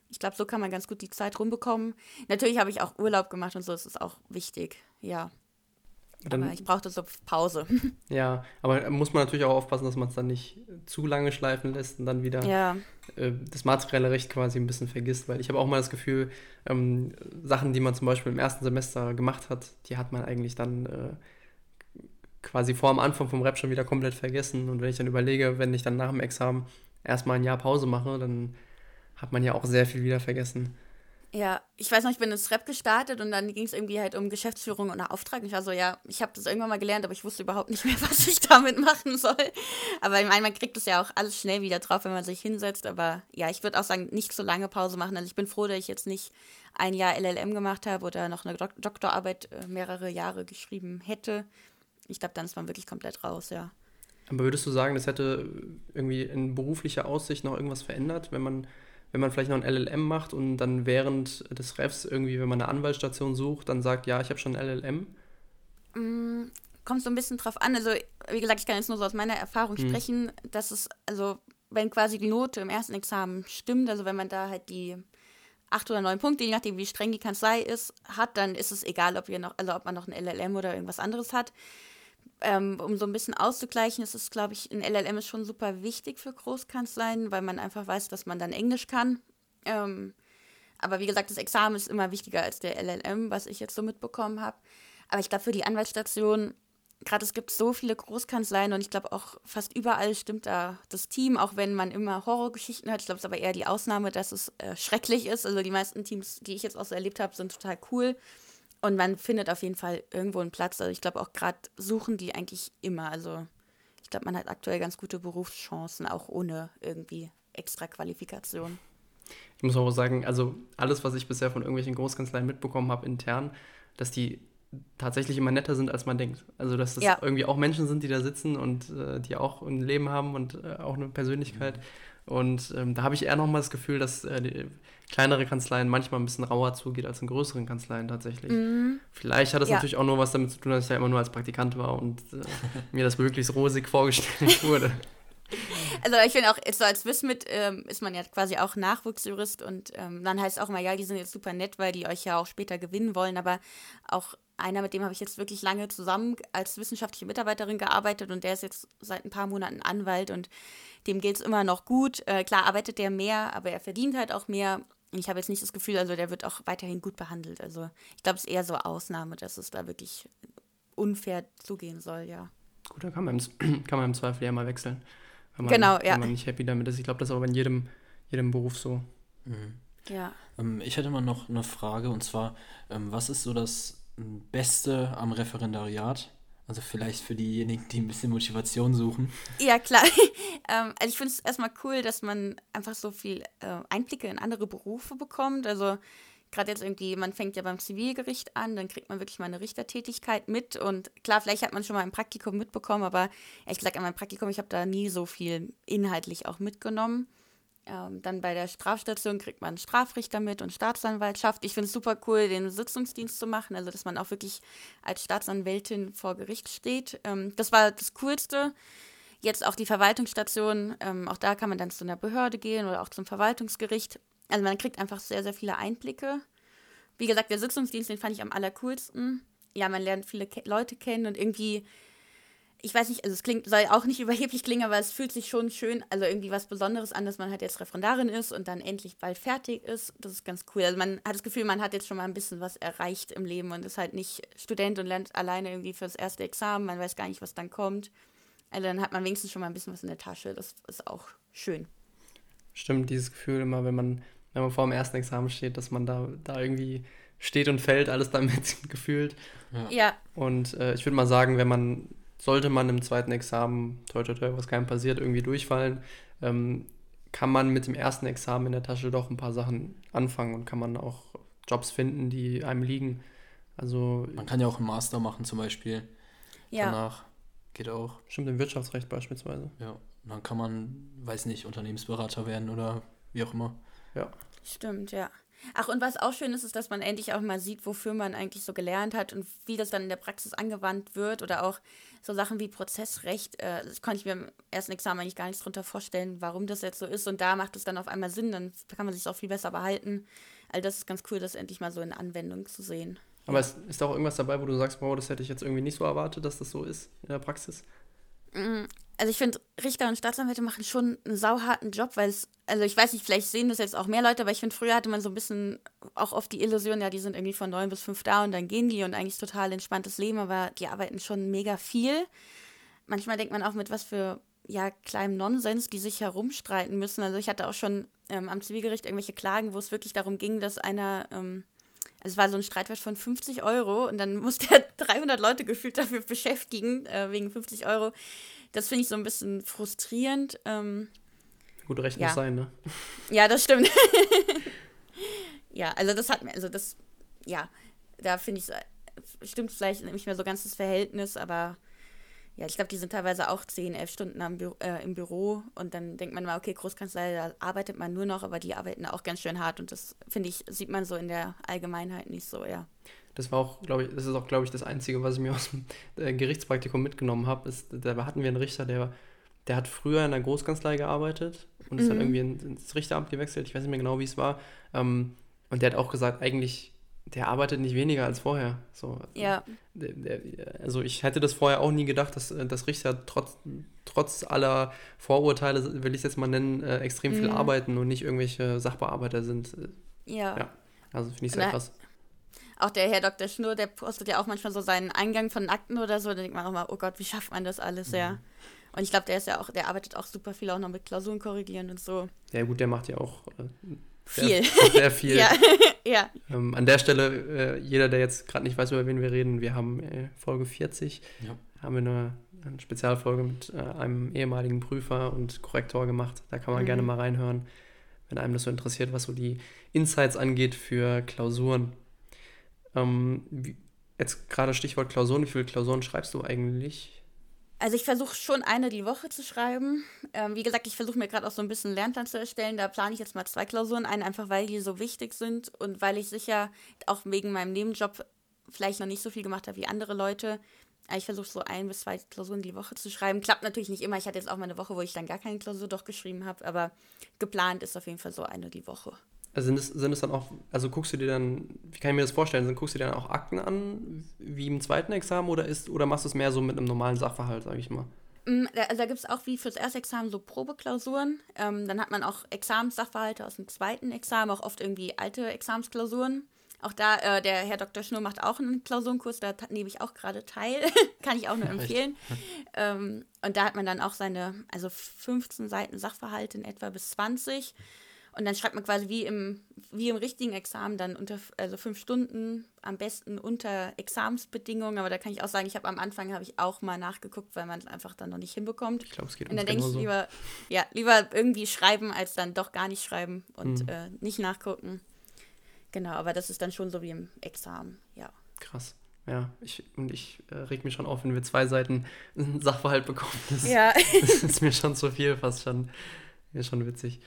Ich glaube, so kann man ganz gut die Zeit rumbekommen. Natürlich habe ich auch Urlaub gemacht und so, das ist auch wichtig, ja. Dann, aber ich brauchte so Pause. Ja, aber muss man natürlich auch aufpassen, dass man es dann nicht zu lange schleifen lässt und dann wieder ja. äh, das materielle Recht quasi ein bisschen vergisst, weil ich habe auch mal das Gefühl, ähm, Sachen, die man zum Beispiel im ersten Semester gemacht hat, die hat man eigentlich dann äh, quasi vor dem Anfang vom Rap schon wieder komplett vergessen. Und wenn ich dann überlege, wenn ich dann nach dem Examen erstmal ein Jahr Pause mache, dann hat man ja auch sehr viel wieder vergessen. Ja, ich weiß noch, ich bin ins Rap gestartet und dann ging es irgendwie halt um Geschäftsführung und Auftrag. Ich war so, ja, ich habe das irgendwann mal gelernt, aber ich wusste überhaupt nicht mehr, was ich damit machen soll. Aber ich meine, man kriegt das ja auch alles schnell wieder drauf, wenn man sich hinsetzt. Aber ja, ich würde auch sagen, nicht so lange Pause machen. Also ich bin froh, dass ich jetzt nicht ein Jahr LLM gemacht habe oder noch eine Dok Doktorarbeit äh, mehrere Jahre geschrieben hätte. Ich glaube, dann ist man wirklich komplett raus, ja. Aber würdest du sagen, das hätte irgendwie in beruflicher Aussicht noch irgendwas verändert, wenn man wenn man vielleicht noch ein LLM macht und dann während des Refs irgendwie, wenn man eine Anwaltsstation sucht, dann sagt, ja, ich habe schon ein LLM? Mm, kommt so ein bisschen drauf an. Also, wie gesagt, ich kann jetzt nur so aus meiner Erfahrung hm. sprechen, dass es, also, wenn quasi die Note im ersten Examen stimmt, also wenn man da halt die acht oder neun Punkte, je nachdem, wie streng die Kanzlei ist, hat, dann ist es egal, ob, wir noch, also ob man noch ein LLM oder irgendwas anderes hat ähm, um so ein bisschen auszugleichen, ist es, glaube ich, ein LLM ist schon super wichtig für Großkanzleien, weil man einfach weiß, dass man dann Englisch kann. Ähm, aber wie gesagt, das Examen ist immer wichtiger als der LLM, was ich jetzt so mitbekommen habe. Aber ich glaube, für die Anwaltsstation, gerade es gibt so viele Großkanzleien und ich glaube auch fast überall stimmt da das Team, auch wenn man immer Horrorgeschichten hört. Ich glaube, es ist aber eher die Ausnahme, dass es äh, schrecklich ist. Also die meisten Teams, die ich jetzt auch so erlebt habe, sind total cool. Und man findet auf jeden Fall irgendwo einen Platz. Also ich glaube auch gerade suchen die eigentlich immer. Also ich glaube, man hat aktuell ganz gute Berufschancen, auch ohne irgendwie extra Qualifikation. Ich muss auch sagen, also alles, was ich bisher von irgendwelchen Großkanzleien mitbekommen habe intern, dass die tatsächlich immer netter sind, als man denkt. Also dass das ja. irgendwie auch Menschen sind, die da sitzen und äh, die auch ein Leben haben und äh, auch eine Persönlichkeit. Mhm. Und ähm, da habe ich eher nochmal das Gefühl, dass äh, die kleinere Kanzleien manchmal ein bisschen rauer zugeht als in größeren Kanzleien tatsächlich. Mhm. Vielleicht hat das ja. natürlich auch nur was damit zu tun, dass ich ja immer nur als Praktikant war und äh, mir das möglichst rosig vorgestellt wurde. Also ich finde auch, so als Wismit ähm, ist man ja quasi auch Nachwuchsjurist und ähm, dann heißt es auch immer, ja, die sind jetzt super nett, weil die euch ja auch später gewinnen wollen, aber auch einer, mit dem habe ich jetzt wirklich lange zusammen als wissenschaftliche Mitarbeiterin gearbeitet und der ist jetzt seit ein paar Monaten Anwalt und dem geht es immer noch gut. Äh, klar arbeitet der mehr, aber er verdient halt auch mehr. Ich habe jetzt nicht das Gefühl, also der wird auch weiterhin gut behandelt. Also ich glaube, es ist eher so Ausnahme, dass es da wirklich unfair zugehen soll, ja. Gut, da kann man im, kann man im Zweifel ja mal wechseln. Wenn man, genau, ja. Wenn man nicht happy damit ist. Ich glaube, das ist aber in jedem, jedem Beruf so. Mhm. Ja. Ähm, ich hätte mal noch eine Frage und zwar, ähm, was ist so das Beste am Referendariat? Also vielleicht für diejenigen, die ein bisschen Motivation suchen. Ja, klar. ähm, also ich finde es erstmal cool, dass man einfach so viel äh, Einblicke in andere Berufe bekommt. Also gerade jetzt irgendwie, man fängt ja beim Zivilgericht an, dann kriegt man wirklich mal eine Richtertätigkeit mit. Und klar, vielleicht hat man schon mal ein Praktikum mitbekommen, aber ehrlich gesagt, an meinem Praktikum, ich habe da nie so viel inhaltlich auch mitgenommen. Ähm, dann bei der Strafstation kriegt man Strafrichter mit und Staatsanwaltschaft. Ich finde es super cool, den Sitzungsdienst zu machen, also dass man auch wirklich als Staatsanwältin vor Gericht steht. Ähm, das war das Coolste. Jetzt auch die Verwaltungsstation, ähm, auch da kann man dann zu einer Behörde gehen oder auch zum Verwaltungsgericht. Also man kriegt einfach sehr, sehr viele Einblicke. Wie gesagt, der Sitzungsdienst, den fand ich am allercoolsten. Ja, man lernt viele Ke Leute kennen und irgendwie ich weiß nicht, also es klingt, soll auch nicht überheblich klingen, aber es fühlt sich schon schön, also irgendwie was Besonderes an, dass man halt jetzt Referendarin ist und dann endlich bald fertig ist. Das ist ganz cool. Also man hat das Gefühl, man hat jetzt schon mal ein bisschen was erreicht im Leben und ist halt nicht Student und lernt alleine irgendwie fürs erste Examen. Man weiß gar nicht, was dann kommt. Also dann hat man wenigstens schon mal ein bisschen was in der Tasche. Das ist auch schön. Stimmt, dieses Gefühl immer, wenn man, wenn man vor dem ersten Examen steht, dass man da, da irgendwie steht und fällt, alles damit gefühlt. Ja. ja. Und äh, ich würde mal sagen, wenn man sollte man im zweiten Examen, toi toi toi, was keinem passiert, irgendwie durchfallen, ähm, kann man mit dem ersten Examen in der Tasche doch ein paar Sachen anfangen und kann man auch Jobs finden, die einem liegen. Also man kann ja auch einen Master machen zum Beispiel. Ja. Danach geht auch. Stimmt, im Wirtschaftsrecht beispielsweise. Ja, und dann kann man, weiß nicht, Unternehmensberater werden oder wie auch immer. Ja. Stimmt, ja. Ach, und was auch schön ist, ist, dass man endlich auch mal sieht, wofür man eigentlich so gelernt hat und wie das dann in der Praxis angewandt wird oder auch so Sachen wie Prozessrecht. Äh, das konnte ich mir im ersten Examen eigentlich gar nichts drunter vorstellen, warum das jetzt so ist. Und da macht es dann auf einmal Sinn, dann kann man sich auch viel besser behalten. Also das ist ganz cool, das endlich mal so in Anwendung zu sehen. Aber es ist da auch irgendwas dabei, wo du sagst, wow, das hätte ich jetzt irgendwie nicht so erwartet, dass das so ist in der Praxis? Also ich finde, Richter und Staatsanwälte machen schon einen sauharten Job, weil es, also ich weiß nicht, vielleicht sehen das jetzt auch mehr Leute, aber ich finde, früher hatte man so ein bisschen auch oft die Illusion, ja, die sind irgendwie von neun bis fünf da und dann gehen die und eigentlich total entspanntes Leben, aber die arbeiten schon mega viel. Manchmal denkt man auch mit was für ja, kleinem Nonsens, die sich herumstreiten müssen. Also ich hatte auch schon ähm, am Zivilgericht irgendwelche Klagen, wo es wirklich darum ging, dass einer, ähm, also es war so ein Streitwert von 50 Euro und dann musste er 300 Leute gefühlt dafür beschäftigen, äh, wegen 50 Euro. Das finde ich so ein bisschen frustrierend. Ähm, Gut, Recht ja. muss sein, ne? Ja, das stimmt. ja, also das hat mir, also das, ja, da finde ich, stimmt vielleicht nicht mehr so ganz das Verhältnis, aber ja, ich glaube, die sind teilweise auch 10, 11 Stunden am Büro, äh, im Büro und dann denkt man mal, okay, Großkanzlei, da arbeitet man nur noch, aber die arbeiten auch ganz schön hart und das, finde ich, sieht man so in der Allgemeinheit nicht so, ja. Das war auch, glaube ich, das ist auch, glaube ich, das Einzige, was ich mir aus dem äh, Gerichtspraktikum mitgenommen habe. Da hatten wir einen Richter, der, der hat früher in der Großkanzlei gearbeitet und ist mhm. dann irgendwie ins Richteramt gewechselt. Ich weiß nicht mehr genau, wie es war. Ähm, und der hat auch gesagt, eigentlich der arbeitet nicht weniger als vorher. So, ja. Der, der, also ich hätte das vorher auch nie gedacht, dass, äh, dass Richter trotz, trotz aller Vorurteile, will ich es jetzt mal nennen, äh, extrem viel mhm. arbeiten und nicht irgendwelche Sachbearbeiter sind. Ja. ja. Also finde ich sehr krass. Auch der Herr Dr. Schnur, der postet ja auch manchmal so seinen Eingang von Akten oder so. Da denkt man auch mal, oh Gott, wie schafft man das alles, mhm. ja. Und ich glaube, der ist ja auch, der arbeitet auch super viel auch noch mit Klausuren korrigieren und so. Ja, gut, der macht ja auch äh, viel. Sehr, sehr viel. ja. ja. Ähm, an der Stelle, äh, jeder, der jetzt gerade nicht weiß, über wen wir reden, wir haben äh, Folge 40, ja. haben wir eine, eine Spezialfolge mit äh, einem ehemaligen Prüfer und Korrektor gemacht. Da kann man mhm. gerne mal reinhören, wenn einem das so interessiert, was so die Insights angeht für Klausuren. Ähm, wie, jetzt gerade Stichwort Klausuren, wie viele Klausuren schreibst du eigentlich? Also ich versuche schon eine die Woche zu schreiben. Ähm, wie gesagt, ich versuche mir gerade auch so ein bisschen einen Lernplan zu erstellen. Da plane ich jetzt mal zwei Klausuren ein, einfach weil die so wichtig sind und weil ich sicher auch wegen meinem Nebenjob vielleicht noch nicht so viel gemacht habe wie andere Leute. Ich versuche so ein bis zwei Klausuren die Woche zu schreiben. Klappt natürlich nicht immer. Ich hatte jetzt auch mal eine Woche, wo ich dann gar keine Klausur doch geschrieben habe, aber geplant ist auf jeden Fall so eine die Woche. Also sind es, sind es dann auch, also guckst du dir dann, wie kann ich mir das vorstellen, guckst du dir dann auch Akten an, wie im zweiten Examen oder ist, oder machst du es mehr so mit einem normalen Sachverhalt, sage ich mal? Mm, also da gibt es auch wie fürs erste Examen so Probeklausuren. Ähm, dann hat man auch Examenssachverhalte aus dem zweiten Examen, auch oft irgendwie alte Examensklausuren. Auch da, äh, der Herr Dr. Schnur macht auch einen Klausurenkurs, da nehme ich auch gerade teil. Kann ich auch nur empfehlen. ähm, und da hat man dann auch seine, also 15 Seiten Sachverhalte in etwa bis 20. Und dann schreibt man quasi wie im, wie im richtigen Examen dann unter, also fünf Stunden, am besten unter Examensbedingungen. Aber da kann ich auch sagen, ich habe am Anfang habe ich auch mal nachgeguckt, weil man es einfach dann noch nicht hinbekommt. Ich glaube, es geht Und dann denke ich lieber, ja, lieber irgendwie schreiben, als dann doch gar nicht schreiben und mhm. äh, nicht nachgucken. Genau, aber das ist dann schon so wie im Examen, ja. Krass. Ja, ich, und ich äh, reg mich schon auf, wenn wir zwei Seiten Sachverhalt bekommen. Das, ja. das ist mir schon zu viel, fast schon. Ist schon witzig.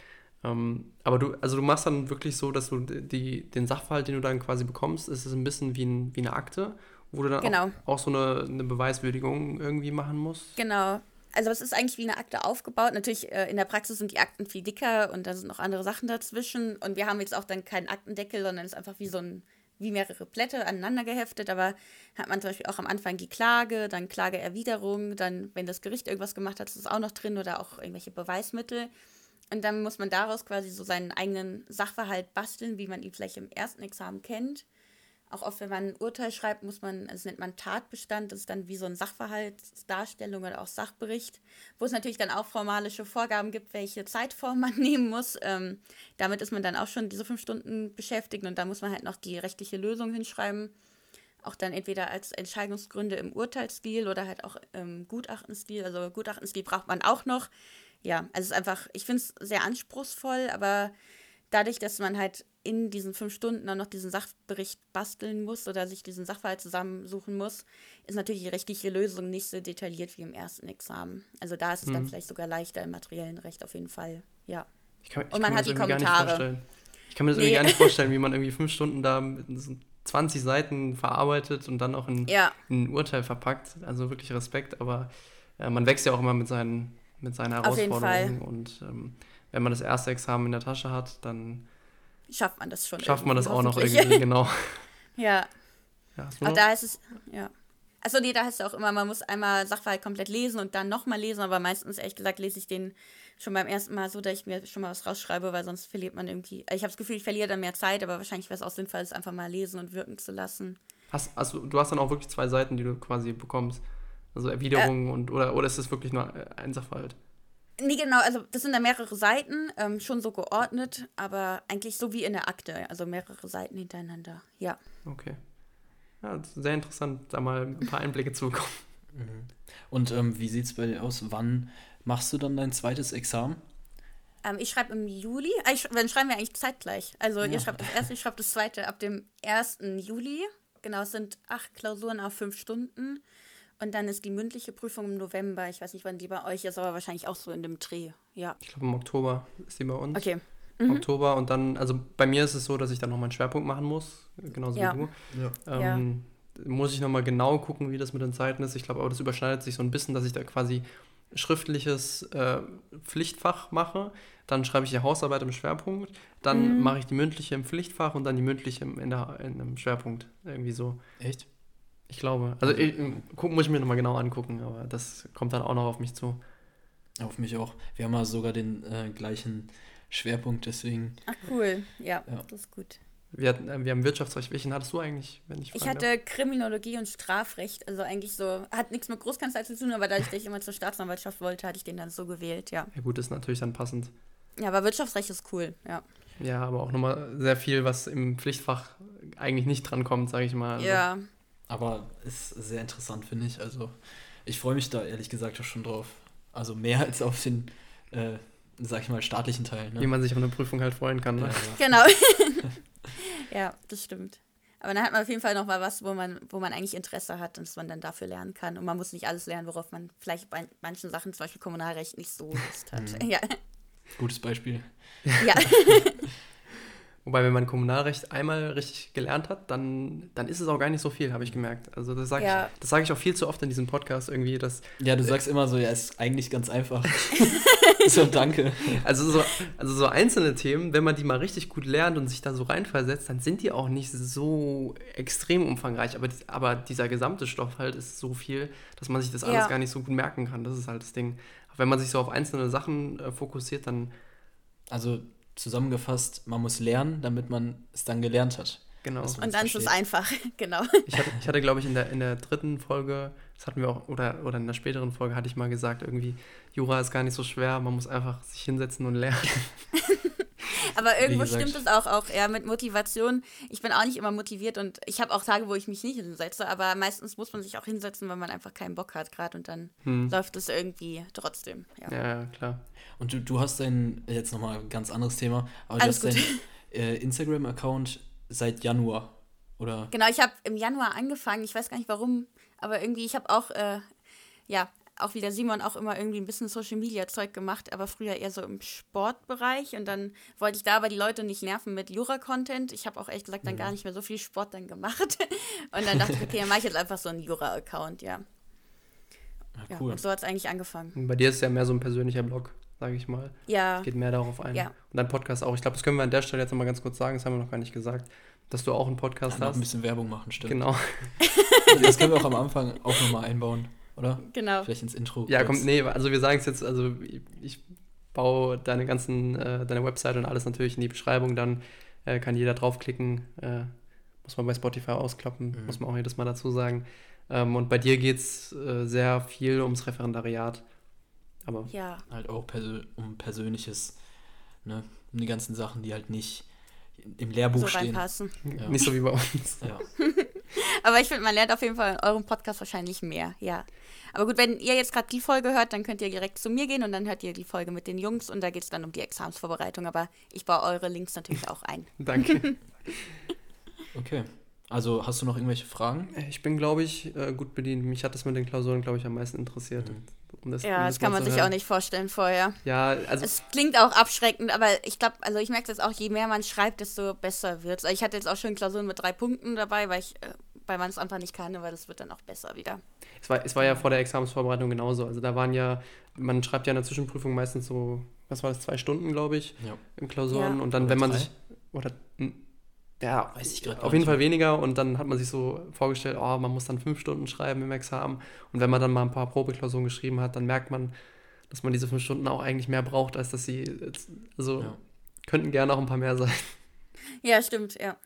Ähm, aber du, also du machst dann wirklich so, dass du die, den Sachverhalt, den du dann quasi bekommst, ist es ein bisschen wie, ein, wie eine Akte, wo du dann genau. auch, auch, so eine, eine Beweiswürdigung irgendwie machen musst. Genau. Also es ist eigentlich wie eine Akte aufgebaut. Natürlich äh, in der Praxis sind die Akten viel dicker und da sind noch andere Sachen dazwischen. Und wir haben jetzt auch dann keinen Aktendeckel, sondern es ist einfach wie so ein, wie mehrere Blätter aneinander geheftet. Aber hat man zum Beispiel auch am Anfang die Klage, dann Klageerwiderung, dann, wenn das Gericht irgendwas gemacht hat, ist es auch noch drin oder auch irgendwelche Beweismittel. Und dann muss man daraus quasi so seinen eigenen Sachverhalt basteln, wie man ihn vielleicht im ersten Examen kennt. Auch oft, wenn man ein Urteil schreibt, muss man, also das nennt man Tatbestand, das ist dann wie so ein Sachverhaltsdarstellung oder auch Sachbericht, wo es natürlich dann auch formalische Vorgaben gibt, welche Zeitform man nehmen muss. Ähm, damit ist man dann auch schon diese fünf Stunden beschäftigt und da muss man halt noch die rechtliche Lösung hinschreiben. Auch dann entweder als Entscheidungsgründe im Urteilsstil oder halt auch im Gutachtenstil. Also Gutachtenstil braucht man auch noch ja, also es ist einfach, ich finde es sehr anspruchsvoll, aber dadurch, dass man halt in diesen fünf Stunden dann noch diesen Sachbericht basteln muss oder sich diesen Sachverhalt zusammensuchen muss, ist natürlich die rechtliche Lösung nicht so detailliert wie im ersten Examen. Also da ist es mhm. dann vielleicht sogar leichter im materiellen Recht auf jeden Fall. Ja. Kann, Und man hat die Kommentare. Ich kann mir das nee. irgendwie gar nicht vorstellen, wie man irgendwie fünf Stunden da mit 20 Seiten verarbeitet und dann auch in, ja. in ein Urteil verpackt. Also wirklich Respekt, aber äh, man wächst ja auch immer mit seinen, mit seinen Herausforderungen. Und ähm, wenn man das erste Examen in der Tasche hat, dann schafft man das schon. Schafft man das auch noch irgendwie, genau. ja. ja Aber da ist es, ja. Also nee, da heißt es auch immer, man muss einmal Sachverhalt komplett lesen und dann nochmal lesen, aber meistens, ehrlich gesagt, lese ich den schon beim ersten Mal so, dass ich mir schon mal was rausschreibe, weil sonst verliert man irgendwie. Ich habe das Gefühl, ich verliere dann mehr Zeit, aber wahrscheinlich wäre es auch sinnvoll, es einfach mal lesen und wirken zu lassen. Hast, also, du hast dann auch wirklich zwei Seiten, die du quasi bekommst. Also Erwiderungen äh, und oder, oder ist das wirklich nur ein Sachverhalt? Nee, genau, also das sind da mehrere Seiten, ähm, schon so geordnet, aber eigentlich so wie in der Akte, also mehrere Seiten hintereinander, ja. Okay. Ja, sehr interessant, da mal ein paar Einblicke zu bekommen. Mhm. Und ähm, wie sieht es bei dir aus? Wann machst du dann dein zweites Examen? Ähm, ich schreibe im Juli, äh, ich, dann schreiben wir eigentlich zeitgleich. Also ja. ihr schreibt das erste, ich schreibe das zweite ab dem 1. Juli. Genau, es sind acht Klausuren auf fünf Stunden. Und dann ist die mündliche Prüfung im November. Ich weiß nicht, wann die bei euch ist, aber wahrscheinlich auch so in dem Dreh. Ja. Ich glaube, im Oktober ist die bei uns. Okay. Mhm. Oktober und dann, also bei mir ist es so, dass ich dann nochmal einen Schwerpunkt machen muss, genauso ja. wie du. Ja. Ähm, ja. Muss ich nochmal genau gucken, wie das mit den Zeiten ist. Ich glaube aber, das überschneidet sich so ein bisschen, dass ich da quasi schriftliches äh, Pflichtfach mache. Dann schreibe ich die Hausarbeit im Schwerpunkt. Dann mhm. mache ich die mündliche im Pflichtfach und dann die mündliche in, der, in einem Schwerpunkt. Irgendwie so. Echt? Ich glaube. Also ich, guck, muss ich mir nochmal genau angucken, aber das kommt dann auch noch auf mich zu. Auf mich auch. Wir haben ja sogar den äh, gleichen Schwerpunkt, deswegen. Ach cool, ja, ja. das ist gut. Wir, hatten, äh, wir haben Wirtschaftsrecht. Welchen hattest du eigentlich, wenn ich Ich hatte darf? Kriminologie und Strafrecht, also eigentlich so, hat nichts mit Großkanzlei zu tun, aber dass ich immer zur Staatsanwaltschaft wollte, hatte ich den dann so gewählt, ja. Ja gut, ist natürlich dann passend. Ja, aber Wirtschaftsrecht ist cool, ja. Ja, aber auch nochmal sehr viel, was im Pflichtfach eigentlich nicht drankommt, sage ich mal. Also. Ja. Aber ist sehr interessant, finde ich. Also ich freue mich da ehrlich gesagt auch schon drauf. Also mehr als auf den, äh, sag ich mal, staatlichen Teil. Ne? Wie man sich auf eine Prüfung halt freuen kann. Ne? Ja, ja. Genau. ja, das stimmt. Aber dann hat man auf jeden Fall noch mal was, wo man, wo man eigentlich Interesse hat und dass man dann dafür lernen kann. Und man muss nicht alles lernen, worauf man vielleicht bei manchen Sachen, zum Beispiel Kommunalrecht, nicht so Lust hat. Mhm. Ja. Gutes Beispiel. Ja. Wobei, wenn man Kommunalrecht einmal richtig gelernt hat, dann, dann ist es auch gar nicht so viel, habe ich gemerkt. Also das sage ja. ich, sag ich auch viel zu oft in diesem Podcast irgendwie. Dass, ja, du sagst immer so, ja, ist eigentlich ganz einfach. so, danke. Also so, also so einzelne Themen, wenn man die mal richtig gut lernt und sich da so reinversetzt, dann sind die auch nicht so extrem umfangreich. Aber, aber dieser gesamte Stoff halt ist so viel, dass man sich das alles ja. gar nicht so gut merken kann. Das ist halt das Ding. Wenn man sich so auf einzelne Sachen äh, fokussiert, dann... Also zusammengefasst, man muss lernen, damit man es dann gelernt hat. Genau. Und dann versteht. ist es einfach, genau. Ich hatte, ich hatte glaube ich, in der, in der dritten Folge, das hatten wir auch, oder, oder in der späteren Folge hatte ich mal gesagt, irgendwie, Jura ist gar nicht so schwer, man muss einfach sich hinsetzen und lernen. Aber irgendwo stimmt es auch, auch eher mit Motivation. Ich bin auch nicht immer motiviert und ich habe auch Tage, wo ich mich nicht hinsetze, aber meistens muss man sich auch hinsetzen, weil man einfach keinen Bock hat gerade und dann hm. läuft es irgendwie trotzdem. Ja, ja klar. Und du, du hast dein, jetzt nochmal ein ganz anderes Thema, aber Alles du hast deinen äh, Instagram-Account seit Januar, oder? Genau, ich habe im Januar angefangen, ich weiß gar nicht warum, aber irgendwie, ich habe auch, äh, ja, auch wie der Simon auch immer irgendwie ein bisschen Social Media Zeug gemacht, aber früher eher so im Sportbereich und dann wollte ich da aber die Leute nicht nerven mit Jura-Content. Ich habe auch ehrlich gesagt dann mhm. gar nicht mehr so viel Sport dann gemacht und dann dachte ich, okay, dann mache ich jetzt einfach so einen Jura-Account, ja. Ja, cool. und so hat es eigentlich angefangen. Und bei dir ist es ja mehr so ein persönlicher Blog, sage ich mal. Ja. Es geht mehr darauf ein. Ja. Und dein Podcast auch. Ich glaube, das können wir an der Stelle jetzt nochmal ganz kurz sagen, das haben wir noch gar nicht gesagt, dass du auch einen Podcast ja, hast. ein bisschen Werbung machen, stimmt. Genau. das können wir auch am Anfang auch nochmal einbauen oder? Genau. Vielleicht ins Intro. Ja, kommt, nee, also wir sagen es jetzt, also ich baue deine ganzen, äh, deine Website und alles natürlich in die Beschreibung, dann äh, kann jeder draufklicken. Äh, muss man bei Spotify ausklappen, mhm. muss man auch jedes Mal dazu sagen. Ähm, und bei dir geht es äh, sehr viel ums Referendariat. Aber ja. halt auch persö um Persönliches, ne? Um die ganzen Sachen, die halt nicht im Lehrbuch so stehen. Ja. Nicht so wie bei uns. Ja. Aber ich finde, man lernt auf jeden Fall in eurem Podcast wahrscheinlich mehr, ja. Aber gut, wenn ihr jetzt gerade die Folge hört, dann könnt ihr direkt zu mir gehen und dann hört ihr die Folge mit den Jungs und da geht es dann um die Examensvorbereitung. Aber ich baue eure Links natürlich auch ein. Danke. okay. Also hast du noch irgendwelche Fragen? Ich bin, glaube ich, äh, gut bedient. Mich hat das mit den Klausuren, glaube ich, am meisten interessiert. Mhm. Um das, ja, um das kann man sich hören. auch nicht vorstellen vorher. Ja, also Es klingt auch abschreckend, aber ich glaube, also ich merke jetzt auch, je mehr man schreibt, desto besser wird es. Ich hatte jetzt auch schon Klausuren mit drei Punkten dabei, weil ich, äh, weil man es einfach nicht kann, aber das wird dann auch besser wieder. es war, es war ja vor der Examensvorbereitung genauso. Also da waren ja, man schreibt ja in der Zwischenprüfung meistens so, was war das, zwei Stunden, glaube ich, Ja. in Klausuren. Ja. Und dann, Oder wenn man drei? sich, oder, ja, Weiß ich gerade auf jeden Fall weniger. Und dann hat man sich so vorgestellt, oh, man muss dann fünf Stunden schreiben im Examen. Und wenn man dann mal ein paar Probeklausuren geschrieben hat, dann merkt man, dass man diese fünf Stunden auch eigentlich mehr braucht, als dass sie, jetzt, also Ja. könnten gerne auch ein paar mehr sein. Ja, stimmt, ja.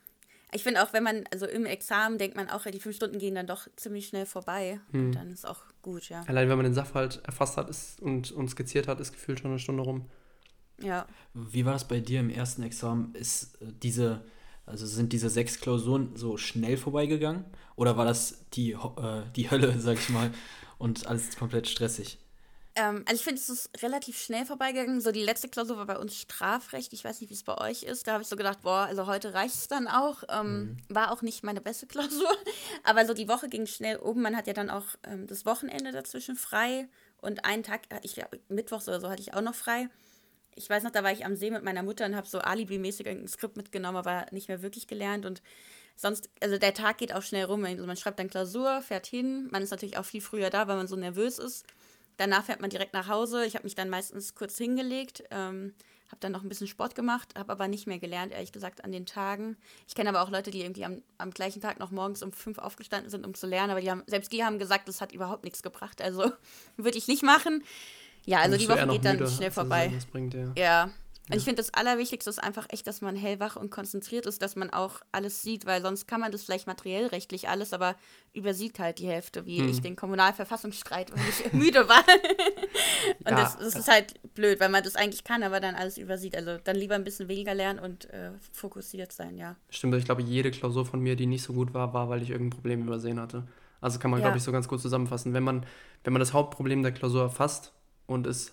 Ich finde auch, wenn man, also im Examen denkt man auch, die fünf Stunden gehen dann doch ziemlich schnell vorbei. Hm. Und dann ist auch gut, ja. Allein wenn man den Sachverhalt erfasst hat ist, und, und skizziert hat, ist gefühlt schon eine Stunde rum. Ja. Wie war das bei dir im ersten Examen? Ist äh, diese, also sind diese sechs Klausuren so schnell vorbeigegangen? Oder war das die, äh, die Hölle, sag ich mal, und alles komplett stressig? Ähm, also ich finde, es ist relativ schnell vorbeigegangen. So die letzte Klausur war bei uns Strafrecht. Ich weiß nicht, wie es bei euch ist. Da habe ich so gedacht, boah, also heute reicht es dann auch. Ähm, War auch nicht meine beste Klausur. Aber so die Woche ging schnell um. Man hat ja dann auch ähm, das Wochenende dazwischen frei. Und einen Tag, hatte ich glaube, Mittwochs oder so hatte ich auch noch frei. Ich weiß noch, da war ich am See mit meiner Mutter und habe so alibi-mäßig ein Skript mitgenommen, aber nicht mehr wirklich gelernt. Und sonst, also der Tag geht auch schnell rum. Also man schreibt dann Klausur, fährt hin. Man ist natürlich auch viel früher da, weil man so nervös ist. Danach fährt man direkt nach Hause. Ich habe mich dann meistens kurz hingelegt, ähm, habe dann noch ein bisschen Sport gemacht, habe aber nicht mehr gelernt, ehrlich gesagt, an den Tagen. Ich kenne aber auch Leute, die irgendwie am, am gleichen Tag noch morgens um fünf aufgestanden sind, um zu lernen, aber die haben, selbst die haben gesagt, das hat überhaupt nichts gebracht. Also würde ich nicht machen. Ja, also die Woche geht dann müde, schnell vorbei. Bringt, ja. Ja. Und ich finde, das Allerwichtigste ist einfach echt, dass man hellwach und konzentriert ist, dass man auch alles sieht, weil sonst kann man das vielleicht materiell rechtlich alles, aber übersieht halt die Hälfte, wie Hm. ich den Kommunalverfassungsstreit, weil ich müde war. und Ja, das, das ist halt blöd, weil man das eigentlich kann, aber dann alles übersieht. Also dann lieber ein bisschen weniger lernen und äh, fokussiert sein, ja. Stimmt, ich glaube, jede Klausur von mir, die nicht so gut war, war, weil ich irgendein Problem übersehen hatte. Also kann man, Ja. glaube ich, so ganz gut zusammenfassen. Wenn man, wenn man das Hauptproblem der Klausur erfasst und es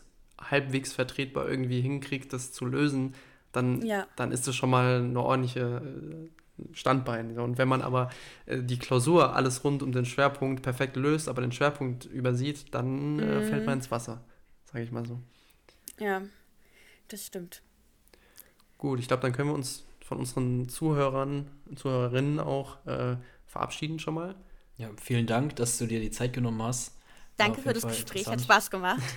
halbwegs vertretbar irgendwie hinkriegt, das zu lösen, dann, Ja. dann ist das schon mal eine ordentliche äh, Standbein. Und wenn man aber äh, die Klausur alles rund um den Schwerpunkt perfekt löst, aber den Schwerpunkt übersieht, dann äh, Mhm. fällt man ins Wasser, sage ich mal so. Ja, das stimmt. Gut, ich glaube, dann können wir uns von unseren Zuhörern, Zuhörerinnen auch äh, verabschieden schon mal. Ja, vielen Dank, dass du dir die Zeit genommen hast. Danke für das Fall Gespräch, hat. Spaß gemacht.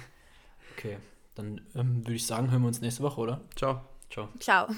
Okay, dann ähm, würde ich sagen, hören wir uns nächste Woche, oder? Ciao. Ciao. Ciao.